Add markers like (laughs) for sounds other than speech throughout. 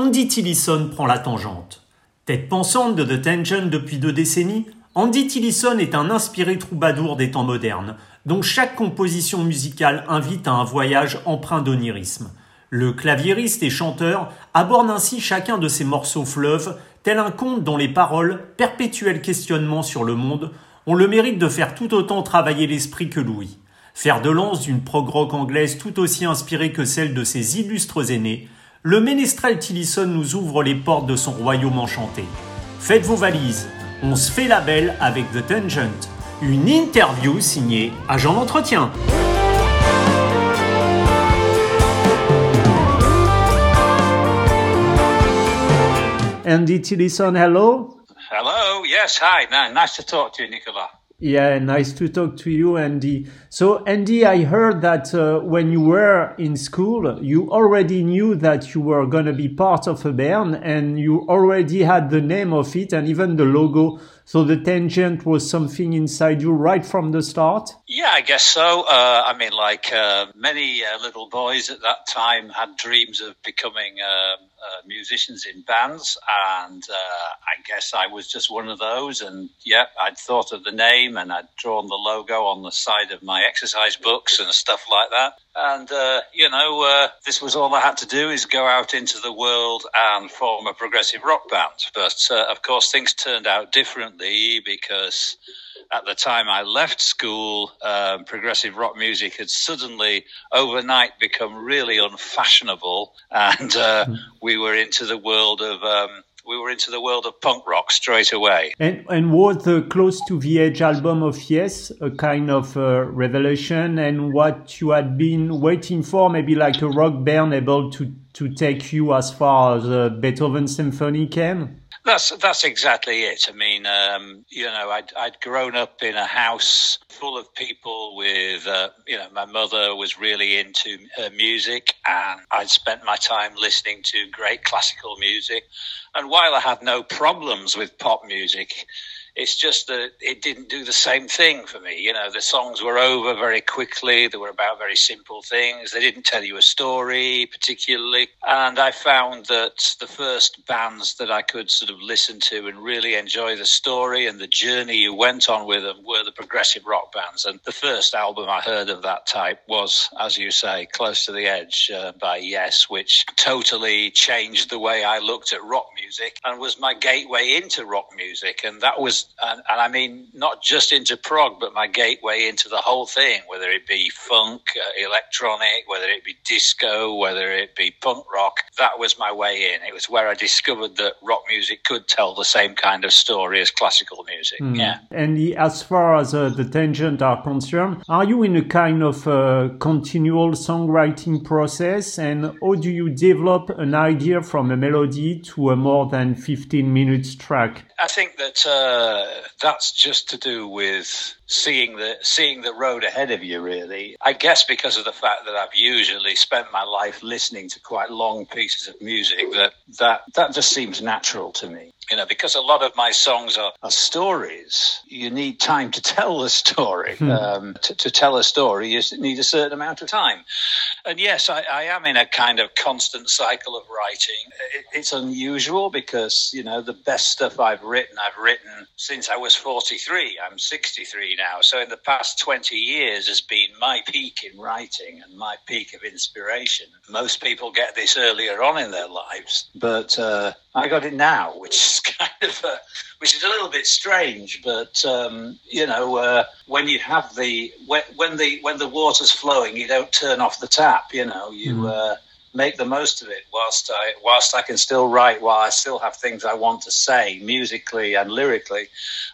Andy Tillison prend la tangente. Tête pensante de The Tangent depuis deux décennies, Andy Tillison est un inspiré troubadour des temps modernes, dont chaque composition musicale invite à un voyage empreint d'onirisme. Le claviériste et chanteur aborde ainsi chacun de ses morceaux fleuves, tel un conte dont les paroles, perpétuel questionnement sur le monde, ont le mérite de faire tout autant travailler l'esprit que Louis. Faire de lance d'une prog rock anglaise tout aussi inspirée que celle de ses illustres aînés, le ménestrel Tillison nous ouvre les portes de son royaume enchanté. Faites vos valises, on se fait la belle avec The Tangent. Une interview signée Agent d'entretien. Andy Tillison, hello. Hello, yes, hi. Nice to talk to you, Nicola. Yeah, nice to talk to you, Andy. So, Andy, I heard that uh, when you were in school, you already knew that you were going to be part of a band and you already had the name of it and even the logo. So the tangent was something inside you right from the start? Yeah, I guess so. Uh, I mean, like uh, many uh, little boys at that time had dreams of becoming um, uh, musicians in bands, and uh, I guess I was just one of those. And yeah, I'd thought of the name and I'd drawn the logo on the side of my exercise books and stuff like that. And, uh, you know, uh, this was all I had to do is go out into the world and form a progressive rock band. But, uh, of course, things turned out differently because at the time I left school, um, progressive rock music had suddenly overnight become really unfashionable. And uh, hmm. we were into the world of um, we were into the world of punk rock straight away. And, and was the Close to the Edge album of Yes a kind of revelation and what you had been waiting for, maybe like a rock band able to, to take you as far as uh, Beethoven Symphony came? That's that's exactly it. I mean, um, you know, I'd I'd grown up in a house full of people with, uh, you know, my mother was really into her music, and I'd spent my time listening to great classical music. And while I had no problems with pop music, it's just that it didn't do the same thing for me. You know, the songs were over very quickly. They were about very simple things. They didn't tell you a story particularly. And I found that the first bands that I could sort of listen to and really enjoy the story and the journey you went on with them were progressive rock bands. And the first album I heard of that type was, as you say, Close to the Edge uh, by Yes, which totally changed the way I looked at rock music and was my gateway into rock music. And that was and, and, I mean not just into prog, but my gateway into the whole thing, whether it be funk, uh, electronic, whether it be disco, whether it be punk rock. That was my way in. It was where I discovered that rock music could tell the same kind of story as classical music. Mm. Yeah. And as far as uh, the tangent are concerned, are you in a kind of uh, continual songwriting process, and how do you develop an idea from a melody to a more than 15 minutes track? I think that uh, that's just to do with seeing the seeing the road ahead of you. Really, I guess because of the fact that I've usually spent my life listening to quite long pieces of music, that that that just seems natural to me you know, because a lot of my songs are, are stories, you need time to tell the story. Hmm. Um, to, to, tell a story, you need a certain amount of time. And yes, I, I am in a kind of constant cycle of writing. It, it's unusual because, you know, the best stuff I've written, I've written since I was 43. I'm 63 now. So in the past 20 years has been my peak in writing and my peak of inspiration. Most people get this earlier on in their lives, but uh, I got it now, which is (laughs) kind of a, which is a little bit strange. But um, you know, uh, when you have the when, when, the when the water's flowing, you don't turn off the tap. You know, you. Mm. Uh, make the most of it whilst I whilst I can still write while I still have things I want to say musically and lyrically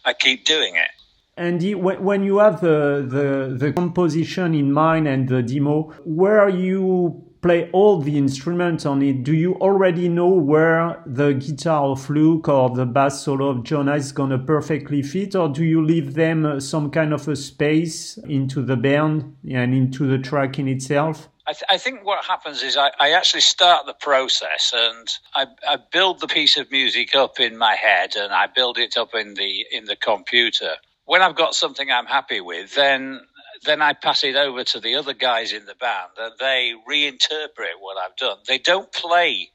I keep doing it Andy, when you have the, the, the composition in mind and the demo, where you play all the instruments on it, do you already know where the guitar of Luke or the bass solo of Jonas is going to perfectly fit, or do you leave them uh, some kind of a space into the band and into the track in itself? I, th- I, think what happens is I, I, actually start the process and I, I, build the piece of music up in my head and I build it up in the in the computer. When I've got something I'm happy with, then then I pass it over to the other guys in the band and they reinterpret what I've done. They don't play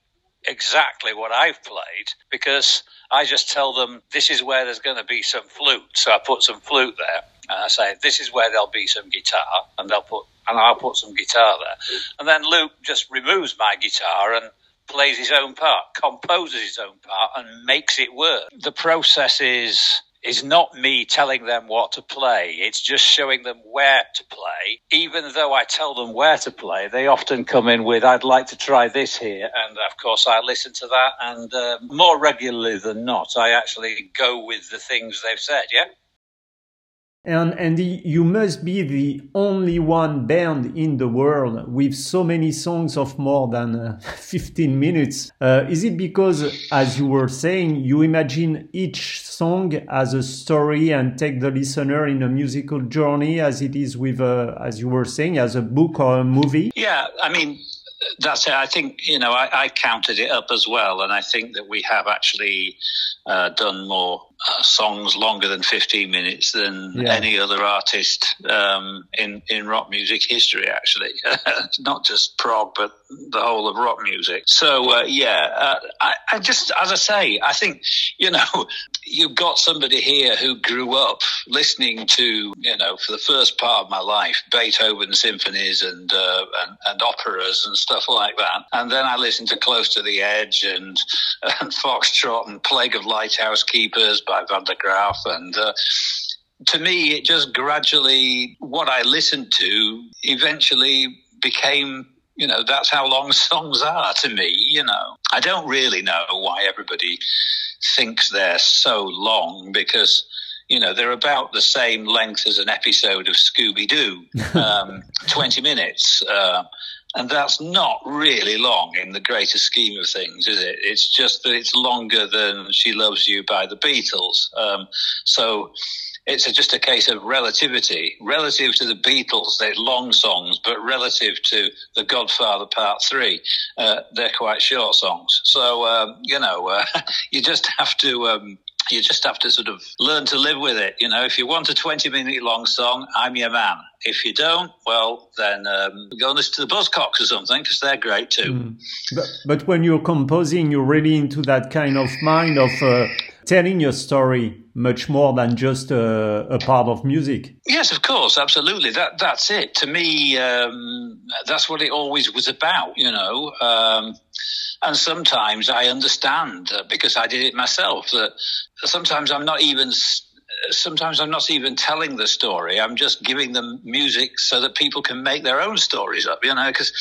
exactly what I've played because I just tell them this is where there's going to be some flute. So I put some flute there and I say this is where there'll be some guitar and they'll put and I'll put some guitar there. And then Luke just removes my guitar and plays his own part, composes his own part and makes it work. The process is is not me telling them what to play. It's just showing them where to play. Even though I tell them where to play, they often come in with, I'd like to try this here. And of course, I listen to that. And uh, more regularly than not, I actually go with the things they've said. Yeah. And Andy, you must be the only one band in the world with so many songs of more than uh, (laughs) 15 minutes. Uh, is it because, as you were saying, you imagine each song as a story and take the listener in a musical journey as it is with, uh, as you were saying, as a book or a movie? Yeah, I mean, that's it. I think, you know, I, I counted it up as well. And I think that we have actually uh, done more uh, songs longer than 15 minutes than yeah. any other artist um, in in rock music history. Actually, (laughs) not just prog, but the whole of rock music. So uh, yeah, uh, I, I, just as I say, I think you know (laughs) you've got somebody here who grew up listening to you know for the first part of my life Beethoven symphonies and uh, and, and, operas and stuff like that, and then I listened to Close to the Edge and (laughs) and Foxtrot and Plague of Lighthouse Keepers by Van der Graaf. And uh, to me, it just gradually, what I listened to eventually became you know that's how long (laughs) songs are to me you know i don't really know why everybody thinks they're so long because you know they're about the same length as an episode of scooby-doo (laughs) um, 20 minutes uh, and that's not really long in the greater scheme of things, is it? It's just that it's longer than She Loves You by the Beatles. Um, so it's a, just a case of relativity. Relative to the Beatles, they're long songs, but relative to The Godfather Part 3, uh, they're quite short songs. So, um, you know, uh, (laughs) you just have to. Um, you just have to sort of learn to live with it. You know, if you want a 20 minute long song, I'm your man. If you don't, well, then um, go and listen to the Buzzcocks or something because they're great too. Mm. But, but, when you're composing, you're really into that kind of mind of uh, telling your story much more than just uh, a part of music. Yes, of course, absolutely. That that's it. To me, um, that's what it always was about. You know. Um, and sometimes I understand uh, because I did it myself that sometimes I'm not even sometimes I'm not even telling the story. I'm just giving them music so that people can make their own stories up, you know, because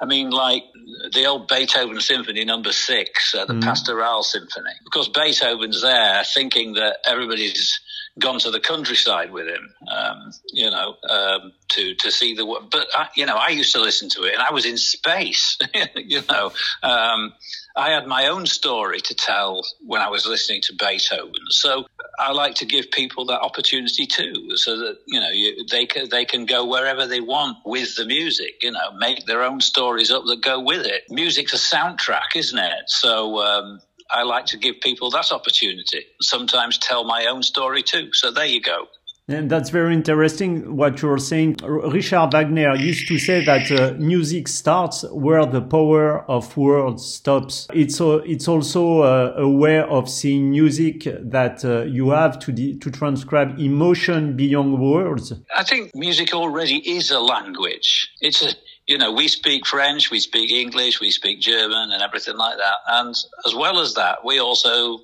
I mean, like the old Beethoven Symphony number six, uh, the mm. Pastoral Symphony. Of course, Beethoven's there thinking that everybody's gone to the countryside with him, um, you know, um, to to see the. world. But I, you know, I used to listen to it, and I was in space, (laughs) you know. Um, I had my own story to tell when I was listening to Beethoven. So I like to give people that opportunity too, so that you know you, they can they can go wherever they want with the music. You know, make their own stories up that go with it. Music's a soundtrack, isn't it? So um, I like to give people that opportunity. Sometimes tell my own story too. So there you go. And that's very interesting what you're saying. Richard Wagner used to say that uh, music starts where the power of words stops. It's a, it's also a, a, way of seeing music that uh, you have to to transcribe emotion beyond words. I think music already is a language. It's a you know, we speak French, we speak English, we speak German, and everything like that. And as well as that, we also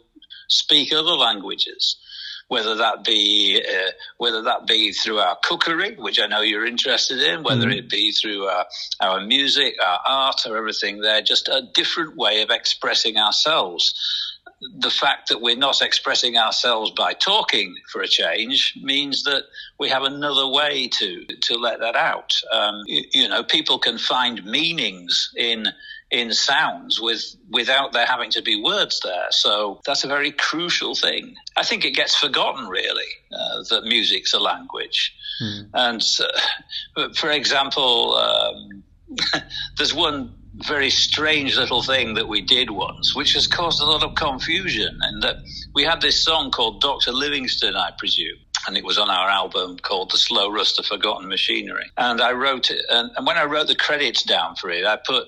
speak other languages whether that be uh, whether that be through our cookery, which I know you're interested in, whether mm-hmm. it be through our, our music, our art, or everything there, just a different way of expressing ourselves. The fact that we're not expressing ourselves by talking for a change means that we have another way to to let that out. Um, you, you know, people can find meanings in in sounds with without there having to be words there. So that's a very crucial thing. I think it gets forgotten really uh, that music's a language. Mm. And uh, (laughs) for example, um, (laughs) there's one very strange little thing that we did once, which has caused a lot of confusion. And that we had this song called Doctor Livingstone, I presume and it was on our album called The Slow Rust of Forgotten Machinery. And I wrote it, and, and, when I wrote the credits down for it, I put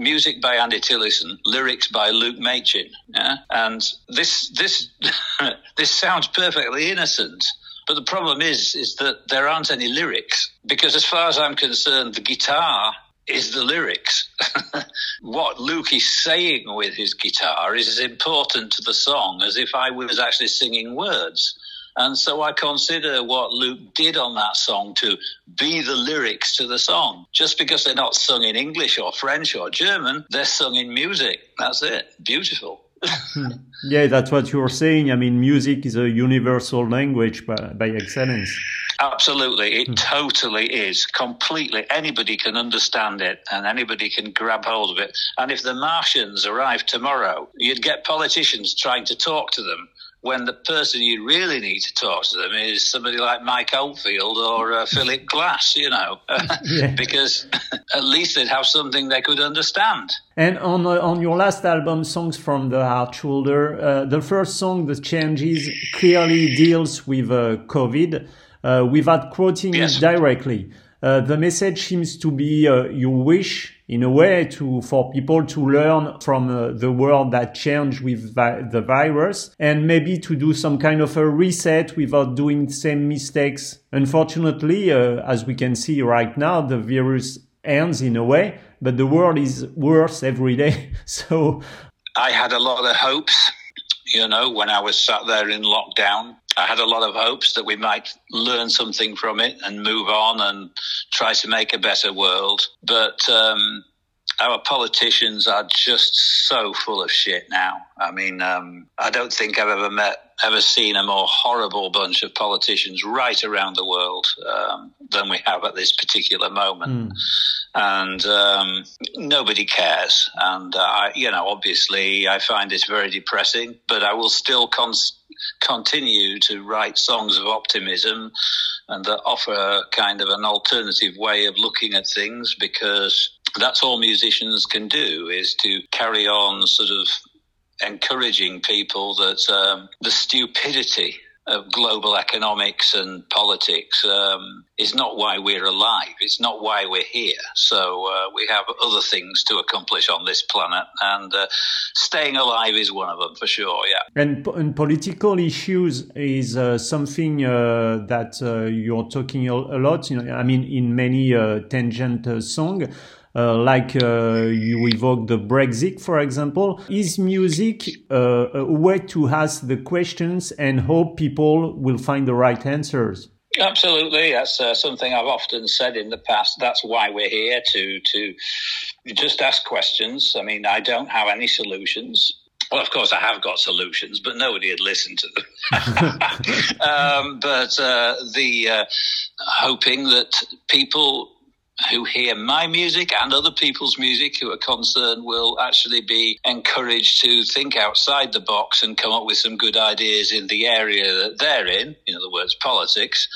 music by Andy Tillison, lyrics by Luke Machin. Yeah? And this this (laughs) this sounds perfectly innocent. But the problem is is that there aren't any lyrics because as far as I'm concerned, the guitar is the lyrics. (laughs) what Luke is saying with his guitar is as important to the song as if I was actually singing words. And so I consider what Luke did on that song to be the lyrics to the song. Just because they're not sung in English or French or German, they're sung in music. That's it. Beautiful. (laughs) yeah, that's what you're saying. I mean, music is a universal language by, by excellence. Absolutely. It hmm. totally is. Completely. Anybody can understand it and anybody can grab hold of it. And if the Martians arrived tomorrow, you'd get politicians trying to talk to them when the person you really need to talk to them is somebody like Mike Oldfield or uh, (laughs) Philip Glass, you know, (laughs) because (laughs) at least they'd have something they could understand. And on uh, on your last album, Songs from the Hard Shoulder, uh, the first song, The Changes, clearly deals with uh, COVID uh, without quoting yes. it directly. Uh, the message seems to be you wish in a way to for people to learn from uh, the world that changed with vi- the virus and maybe to do some kind of a reset without doing the same mistakes. Unfortunately, uh, as we can see right now, the virus ends in a way, but the world is worse every day. (laughs) so I had a lot of hopes, you know, when I was sat there in lockdown. I had a lot of hopes that we might learn something from it and move on and try to make a better world. But um, our politicians are just so full of shit now. I mean, um, I don't think I've ever met, ever seen a more horrible bunch of politicians right around the world um, than we have at this particular moment. Mm. And um, nobody cares. And, uh, I, you know, obviously I find this very depressing, but I will still cons- continue to write songs of optimism and that offer kind of an alternative way of looking at things because that's all musicians can do is to carry on sort of encouraging people that um, the stupidity of global economics and politics um, is not why we're alive. It's not why we're here. So uh, we have other things to accomplish on this planet, and uh, staying alive is one of them for sure. Yeah. And, and political issues is uh, something uh, that uh, you're talking a lot. You know, I mean, in many uh, tangent songs. Uh, like uh, you evoke the Brexit, for example. Is music uh, a way to ask the questions and hope people will find the right answers? Absolutely, that's uh, something I've often said in the past. That's why we're here to to just ask questions. I mean, I don't have any solutions. Well, of course, I have got solutions, but nobody had listened to them. (laughs) (laughs) um, but uh, the uh, hoping that people who hear my music and other people's music who are concerned will actually be encouraged to think outside the box and come up with some good ideas in the area that they're in, in other words, politics,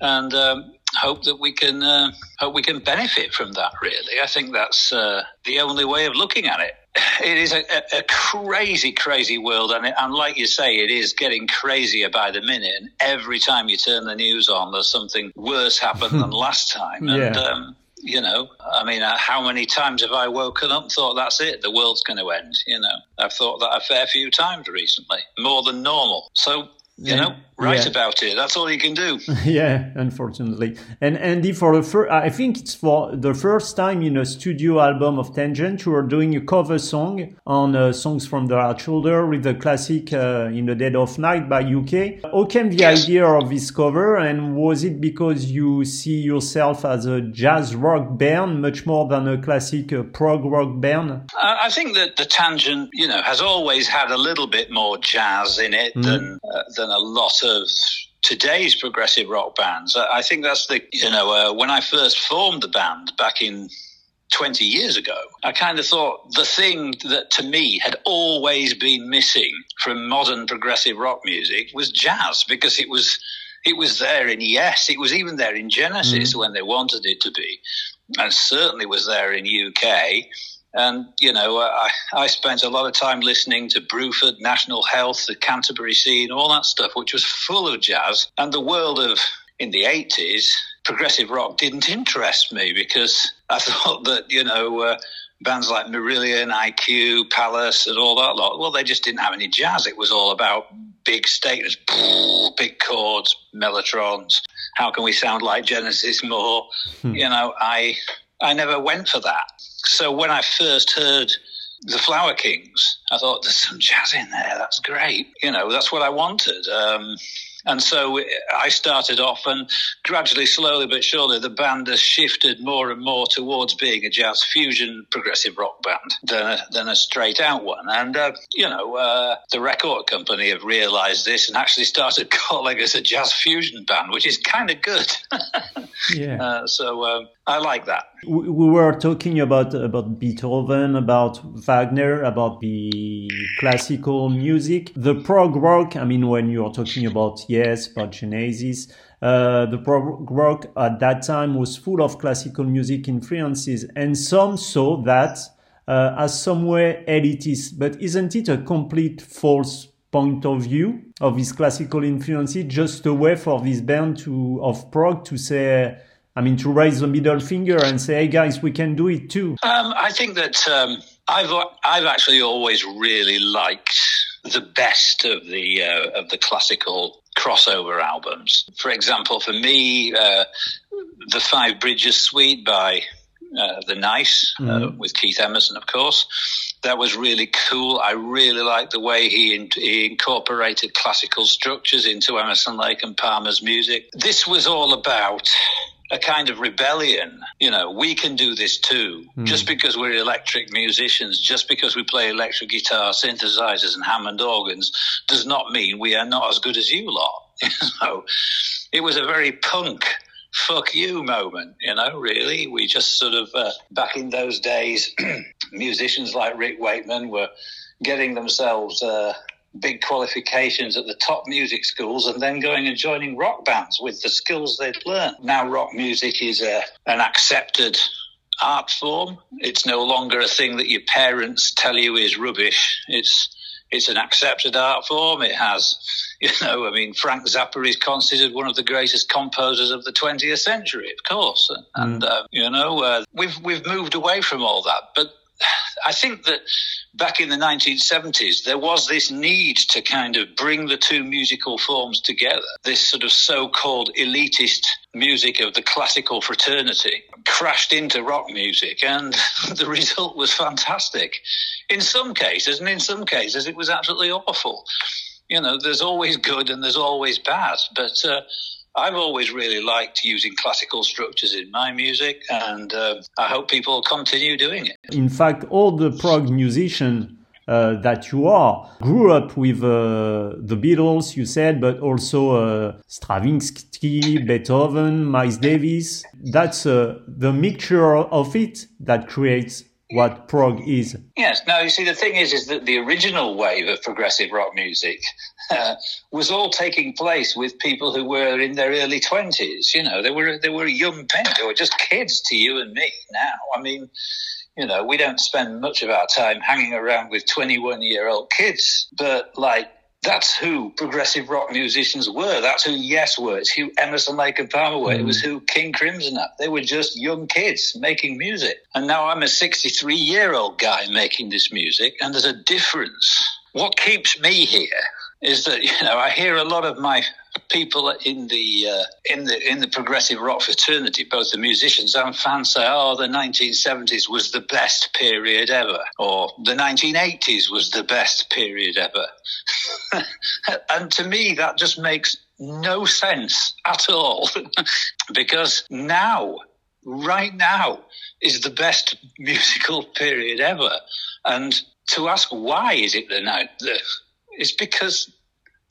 and um, hope that we can uh, hope we can benefit from that. Really, I think that's uh, the only way of looking at it. (sighs) It is a, a crazy, crazy world, and, it, and like you say, it is getting crazier by the minute. And every time you turn the news on, there's something worse happened than (laughs) last time. And yeah. um, you know, I mean, uh, how many times have I woken up and thought that's it, the world's going to end? You know, I've thought that a fair few times recently, more than normal. So you know, write yeah. about it. That's all you can do. (laughs) yeah, unfortunately. And Andy, for the first, I think it's for the first time in a studio album of Tangent, you are doing a cover song on uh, songs from the Hard Shoulder with the classic uh, "In the Dead of Night" by UK. How came the yes. idea of this cover, and was it because you see yourself as a jazz rock band much more than a classic uh, prog rock band? I think that the Tangent, you know, has always had a little bit more jazz in it mm. than uh, than than a lot of today's progressive rock bands. I think that's the, you know, uh, when I first formed the band back in 20 years ago, I kind of thought the thing that to me had always been missing from modern progressive rock music was jazz because it was it was there in Yes, it was even there in Genesis mm. when they wanted it to be, and certainly was there in UK. And, you know, I, I spent a lot of time listening to Bruford, National Health, the Canterbury scene, all that stuff, which was full of jazz. And the world of, in the 80s, progressive rock didn't interest me because I (laughs) thought that, you know, uh, bands like Marillion, IQ, Palace, and all that lot. Well, they just didn't have any jazz. It was all about big statements, (laughs) big chords, mellotrons. How can we sound like Genesis more? Hmm. You know, I I never went for that. So when I first heard the Flower Kings, I thought there's some jazz in there. That's great. You know, that's what I wanted. Um, and so I started off, and gradually, slowly but surely, the band has shifted more and more towards being a jazz fusion progressive rock band than a, than a straight out one. And, uh, you know, uh, the record company have realized this and actually started (laughs) calling us a jazz fusion band, which is kind of good. (laughs) yeah. Uh, so um, I like that. We were talking about about Beethoven, about Wagner, about the classical music, the prog rock. I mean, when you're talking about yes, about Genesis, uh, the prog rock at that time was full of classical music influences, and some saw that uh, as somewhere elitist. But isn't it a complete false point of view of these classical influences? Just a way for this band to of prog to say I mean, to raise the middle finger and say, "Hey, guys, we can do it too." Um, I think that um, I've I've actually always really liked the best of the uh, of the classical crossover albums. For example, for me, uh, the Five Bridges Suite by uh, the Nice uh, mm-hmm. with Keith Emerson, of course. That was really cool. I really liked the way he, in, he incorporated classical structures into Emerson Lake and Palmer's music. This was all about a kind of rebellion. You know, we can do this too. Mm. Just because we're electric musicians, just because we play electric guitar, synthesizers, and Hammond organs, does not mean we are not as good as you lot. (laughs) so it was a very punk fuck you moment, you know, really. We just sort of, uh, back in those days, (clears throat) musicians like Rick Wakeman were getting themselves uh, big qualifications at the top music schools and then going and joining rock bands with the skills they'd learned. Now rock music is a, an accepted art form. It's no longer a thing that your parents tell you is rubbish. It's it's an accepted art form. It has, (laughs) you know, I mean, Frank Zappa is considered one of the greatest composers of the 20th century, of course. And, mm. uh, you know, uh, we've, we've moved away from all that. But I think that back in the 1970s, there was this need to kind of bring the two musical forms together. This sort of so called elitist music of the classical fraternity crashed into rock music, and (laughs) the result was fantastic. In some cases, and in some cases, it was absolutely awful. You know, there's always good and there's always bad, but. Uh, I've always really liked using classical structures in my music, and uh, I hope people continue doing it. In fact, all the prog musicians uh, that you are grew up with uh, the Beatles, you said, but also uh, Stravinsky, Beethoven, Miles Davis. That's uh, the mixture of it that creates what prog is. Yes. Now, you see, the thing is, is that the original wave of progressive rock music uh, (laughs) was all taking place with people who were in their early twenties. You know, they were they were young men. They were just kids to you and me. Now, I mean, you know, we don't spend much of our time hanging around with twenty-one year old kids, but like that's who progressive rock musicians were. That's who Yes were. It's who Emerson, Lake and Palmer were. Mm. It was mm. who King Crimson are. They were just young kids making music. And now I'm a 63 year old guy making this music, and there's a difference. What keeps me here is that you know I hear a lot of my people in the uh, in the in the progressive rock fraternity, both the musicians and fans, say, "Oh, the 1970s was the best period ever," or "The 1980s was the best period ever." (laughs) and to me, that just makes no sense at all, (laughs) because now, right now, is the best (laughs) musical period ever, and to ask why is it the the it's because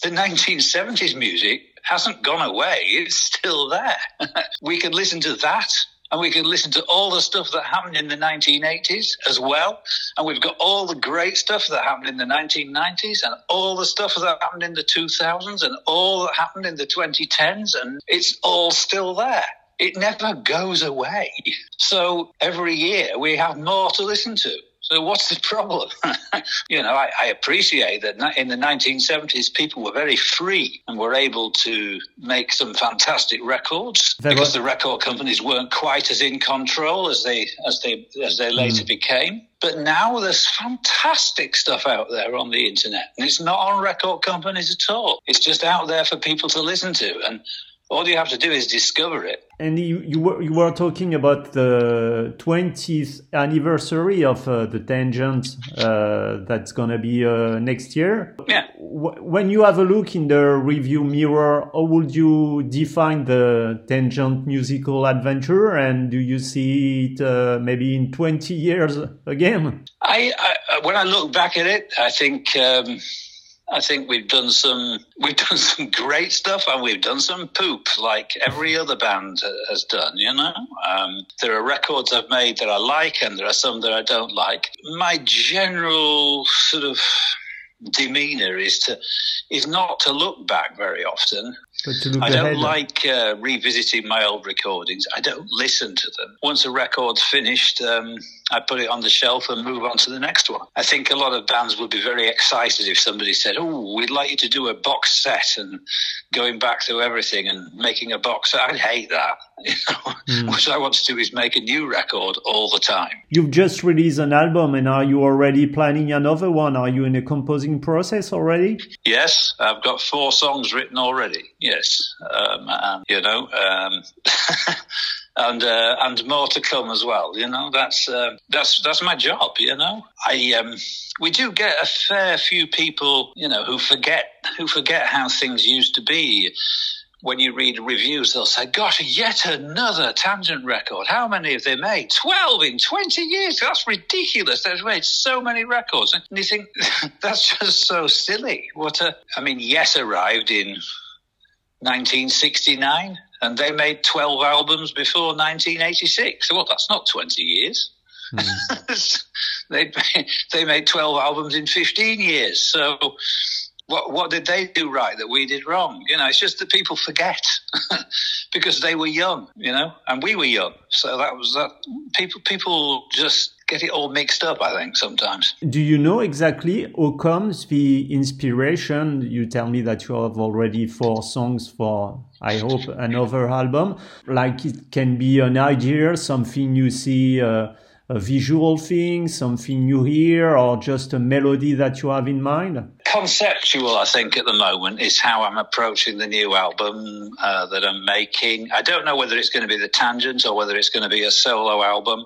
the 1970s music hasn't gone away. It's still there. (laughs) we can listen to that and we can listen to all the stuff that happened in the 1980s as well. And we've got all the great stuff that happened in the 1990s and all the stuff that happened in the 2000s and all that happened in the 2010s. And it's all still there. It never goes away. (laughs) So every year we have more to listen to. So what's the problem? (laughs) you know, I, I, appreciate that in the 1970s, people were very free and were able to make some fantastic records because the record companies weren't quite as in control as they as they as they later mm. became. But now there's fantastic stuff out there on the internet, and it's not on record companies at all. It's just out there for people to listen to, and all you have to do is discover it. And you, you, were, you were talking about the 20th anniversary of uh, the Tangent uh, that's going to be uh, next year. Yeah. When you have a look in the review mirror, how would you define the Tangent musical adventure? And do you see it uh, maybe in 20 years again? I, I, when I look back at it, I think. Um, I think we've done some (laughs) we've done some great stuff and we've done some poop like every other band has done. You know, um, there are records I've made that I like and there are some that I don't like. My general sort of demeanor is to is not to look back very often. I don't like uh, revisiting my old recordings. I don't listen to them. Once a record's finished, um, I put it on the shelf and move on to the next one. I think a lot of bands would be very excited if somebody said, "Oh, we'd like you to do a box set and going back through everything and making a box." I'd hate that. (laughs) You know, mm. what I want to do is make a new record all the time. You've just released an album, and are you already planning another one? Are you in a composing process already? Yes, I've got four songs written already. Yes, um, and you know. Um, (laughs) and uh, and more to come as well. You know, that's uh, that's that's my job. You know, I um, we do get a fair few people, you know, who forget who forget how things used to be. When you read reviews, they'll say, "Gosh, yet another tangent record. How many have they made? Twelve in twenty years. That's ridiculous. They've made so many records." And you think (laughs) that's just so silly. What a! I mean, Yes arrived in 1969 and they made 12 albums before 1986. Well, that's not 20 years. Mm. (laughs) they they made 12 albums in 15 years. So what what did they do right that we did wrong? You know, it's just that people forget (laughs) because they were young, you know, and we were young. So that was that. People people just get it all mixed up. I think sometimes. Do you know exactly how comes the inspiration? You tell me that you have already four songs for. I hope another album. Like it can be an idea, something you see. Uh, a visual thing, something you hear, or just a melody that you have in mind? Conceptual, I think, at the moment is how I'm approaching the new album uh, that I'm making. I don't know whether it's going to be the Tangent or whether it's going to be a solo album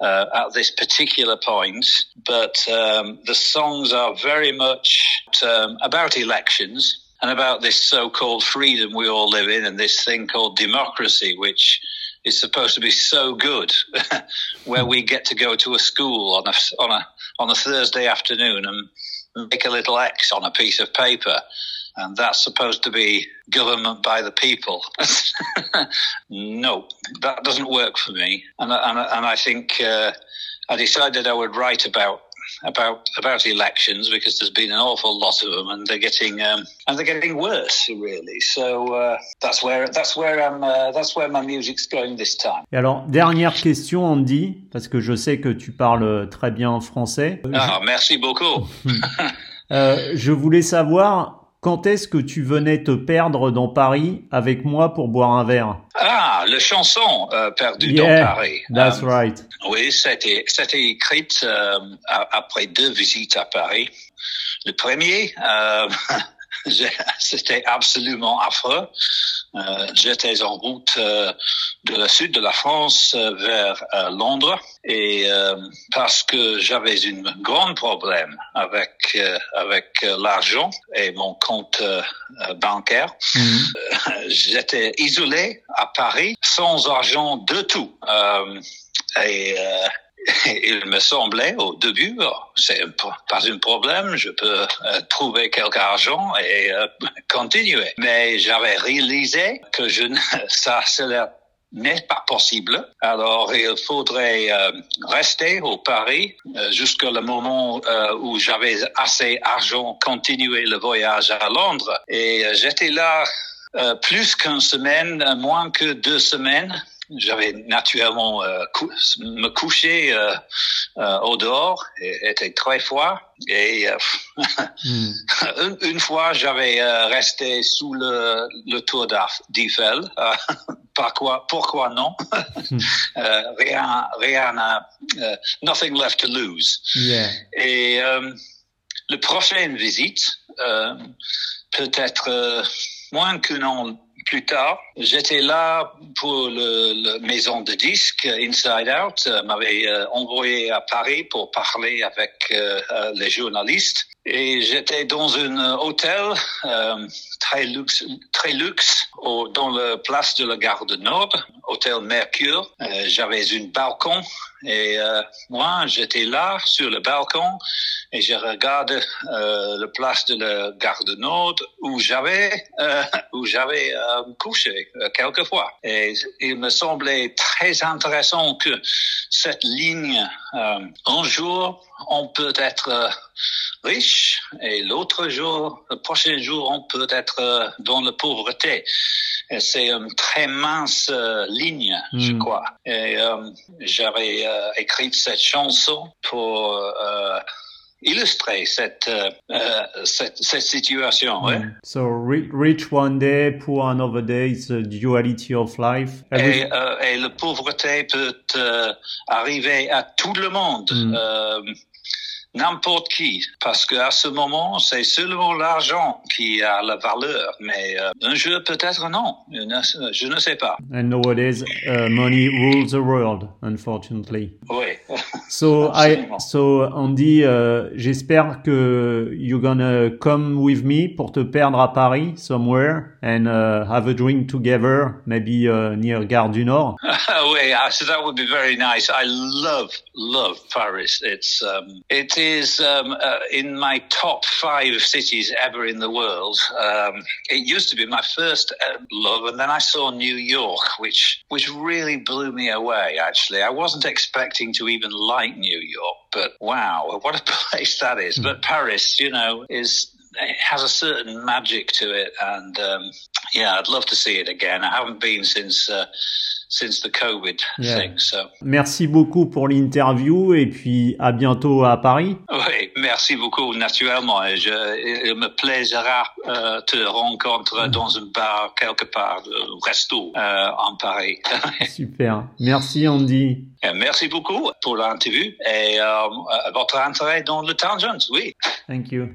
uh, at this particular point, but um, the songs are very much um, about elections and about this so-called freedom we all live in and this thing called democracy, which is supposed to be so good, (laughs) where we get to go to a school on a on a on a Thursday afternoon and make a little X on a piece of paper, and that's supposed to be government by the people. (laughs) no, that doesn't work for me, and and and I think uh, I decided I would write about about about elections because there's been an awful lot of them, and they're getting um, and they're getting worse, really. So uh, that's where that's where I'm uh, that's where my music's going this time. Et alors dernière question, Andy, parce que je sais que tu parles très bien français. Ah, merci beaucoup. (laughs) euh, je voulais savoir quand est-ce que tu venais te perdre dans Paris avec moi pour boire un verre? Ah, le chanson euh, perdu dans Paris. That's um, right. Oui, c'était c'était écrit euh, après deux visites à Paris. Le premier, euh, (laughs) c'était absolument affreux. Euh, j'étais en route euh, de la sud de la France euh, vers Londres et parce que j'avais un grand problème avec avec l'argent et mon compte bancaire, mhm. j'étais isolé à Paris sans argent de tout. et (laughs) il me semblait au début, oh, c'est pas un problème, je peux euh, trouver quelque argent et euh, (laughs) continuer. Mais j'avais réalisé que je ne, (laughs) ça, n'est pas possible. Alors, il faudrait euh, rester au Paris jusqu'au moment où j'avais assez d'argent, continuer le voyage à Londres. Et j'étais là plus qu'une semaine, moins que deux semaines j'avais naturellement euh, me coucher euh, euh, au dehors, et était très froid. Et hmm. (laughs) une, une, fois, j'avais resté sous le, le tour d'Eiffel. (laughs) pourquoi, pourquoi non? (laughs) Hmm. Rien, rien, nothing left to lose. Yeah. Et le prochaine visite, peut-être moins qu'un an plus tard, j'étais là pour le, maison de disques Inside Out, euh, m'avait euh, envoyé à Paris pour parler avec euh, les journalistes. Et j'étais dans un hôtel très luxe, très luxe dans la place de la gare de Nord, hôtel Mercure. J'avais un balcon et moi j'étais là sur le balcon et je regarde euh, la place de la gare de Nord où j'avais euh, (laughs) où j'avais euh, couché euh, quelquefois. Et il me semblait très intéressant que cette ligne, euh, un jour, on peut être euh, riche et l'autre jour, le prochain jour, on peut être dans la pauvreté. C'est une très mince ligne, je hmm. crois. Et j'avais écrit cette chanson pour illustrer cette, euh, euh, cette, cette, situation. Mm. Ouais. So rich one day, poor another day, it's a duality of life. Et, euh, et la pauvreté peut euh, arriver à tout le monde. Mm. N'importe qui, parce qu'à ce moment, c'est seulement l'argent qui a la valeur, mais euh, un jeu peut-être non, je ne sais pas. And nowadays, uh, money rules the world, unfortunately. Oui. (laughs) so I, so Andy, uh, j'espère que you're gonna come with me pour te perdre à Paris somewhere and uh, have a drink together, maybe uh, near Gare du Nord. (laughs) oui, so that would be very nice. I love, love Paris. It's, um, it's is um, uh, in my top five cities ever in the world. Um, it used to be my first uh, love, and then I saw New York, which which really blew me away. Actually, I wasn't expecting to even like New York, but wow, (laughs) what a place that is! Mm. But Paris, you know, is it has a certain magic to it, and um, yeah, I'd love to see it again. I haven't been since. Uh, since the COVID yeah. thing. So. Merci beaucoup pour l'interview et puis à bientôt à Paris. Oui, merci beaucoup naturellement. Et je, il me plaisira euh, te rencontrer dans un bar quelque part, un resto euh, en Paris. (laughs) Super. Merci Andy. Et merci beaucoup pour l'interview et euh, votre intérêt dans le tangent. Oui. Thank you.